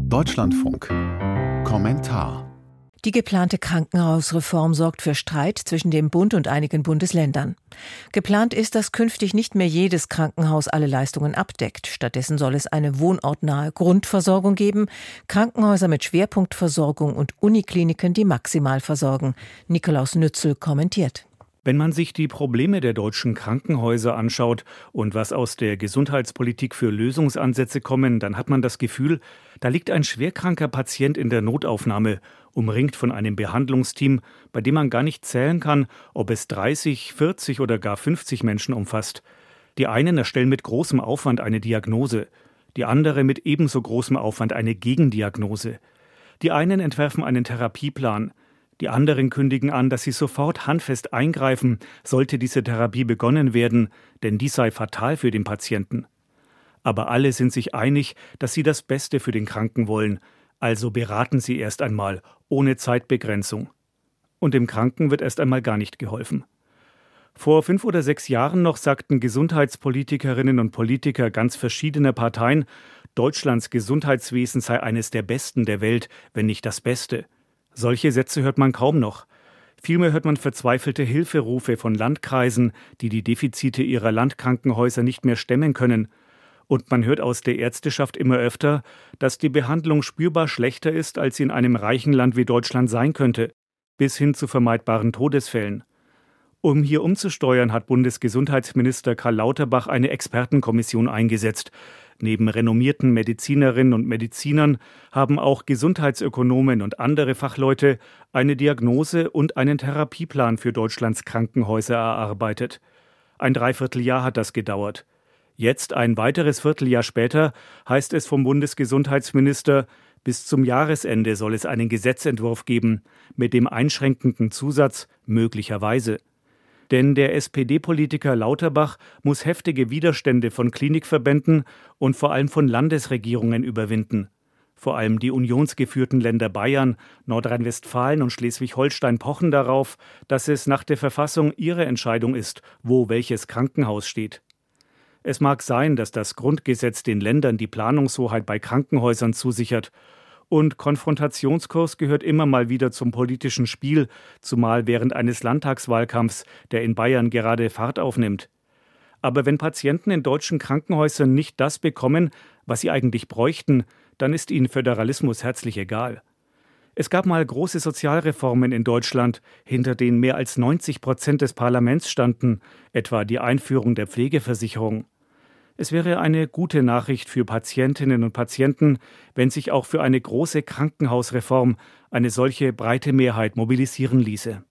Deutschlandfunk. Kommentar. Die geplante Krankenhausreform sorgt für Streit zwischen dem Bund und einigen Bundesländern. Geplant ist, dass künftig nicht mehr jedes Krankenhaus alle Leistungen abdeckt. Stattdessen soll es eine wohnortnahe Grundversorgung geben, Krankenhäuser mit Schwerpunktversorgung und Unikliniken, die maximal versorgen. Nikolaus Nützel kommentiert. Wenn man sich die Probleme der deutschen Krankenhäuser anschaut und was aus der Gesundheitspolitik für Lösungsansätze kommen, dann hat man das Gefühl, da liegt ein schwerkranker Patient in der Notaufnahme, umringt von einem Behandlungsteam, bei dem man gar nicht zählen kann, ob es 30, 40 oder gar 50 Menschen umfasst. Die einen erstellen mit großem Aufwand eine Diagnose, die andere mit ebenso großem Aufwand eine Gegendiagnose. Die einen entwerfen einen Therapieplan, die anderen kündigen an, dass sie sofort handfest eingreifen, sollte diese Therapie begonnen werden, denn dies sei fatal für den Patienten. Aber alle sind sich einig, dass sie das Beste für den Kranken wollen, also beraten sie erst einmal, ohne Zeitbegrenzung. Und dem Kranken wird erst einmal gar nicht geholfen. Vor fünf oder sechs Jahren noch sagten Gesundheitspolitikerinnen und Politiker ganz verschiedener Parteien, Deutschlands Gesundheitswesen sei eines der besten der Welt, wenn nicht das Beste. Solche Sätze hört man kaum noch. Vielmehr hört man verzweifelte Hilferufe von Landkreisen, die die Defizite ihrer Landkrankenhäuser nicht mehr stemmen können. Und man hört aus der Ärzteschaft immer öfter, dass die Behandlung spürbar schlechter ist, als sie in einem reichen Land wie Deutschland sein könnte, bis hin zu vermeidbaren Todesfällen. Um hier umzusteuern, hat Bundesgesundheitsminister Karl Lauterbach eine Expertenkommission eingesetzt, Neben renommierten Medizinerinnen und Medizinern haben auch Gesundheitsökonomen und andere Fachleute eine Diagnose und einen Therapieplan für Deutschlands Krankenhäuser erarbeitet. Ein Dreivierteljahr hat das gedauert. Jetzt, ein weiteres Vierteljahr später, heißt es vom Bundesgesundheitsminister, bis zum Jahresende soll es einen Gesetzentwurf geben, mit dem einschränkenden Zusatz möglicherweise. Denn der SPD-Politiker Lauterbach muss heftige Widerstände von Klinikverbänden und vor allem von Landesregierungen überwinden. Vor allem die unionsgeführten Länder Bayern, Nordrhein-Westfalen und Schleswig-Holstein pochen darauf, dass es nach der Verfassung ihre Entscheidung ist, wo welches Krankenhaus steht. Es mag sein, dass das Grundgesetz den Ländern die Planungshoheit bei Krankenhäusern zusichert und Konfrontationskurs gehört immer mal wieder zum politischen Spiel, zumal während eines Landtagswahlkampfs, der in Bayern gerade Fahrt aufnimmt. Aber wenn Patienten in deutschen Krankenhäusern nicht das bekommen, was sie eigentlich bräuchten, dann ist ihnen Föderalismus herzlich egal. Es gab mal große Sozialreformen in Deutschland, hinter denen mehr als 90 Prozent des Parlaments standen, etwa die Einführung der Pflegeversicherung. Es wäre eine gute Nachricht für Patientinnen und Patienten, wenn sich auch für eine große Krankenhausreform eine solche breite Mehrheit mobilisieren ließe.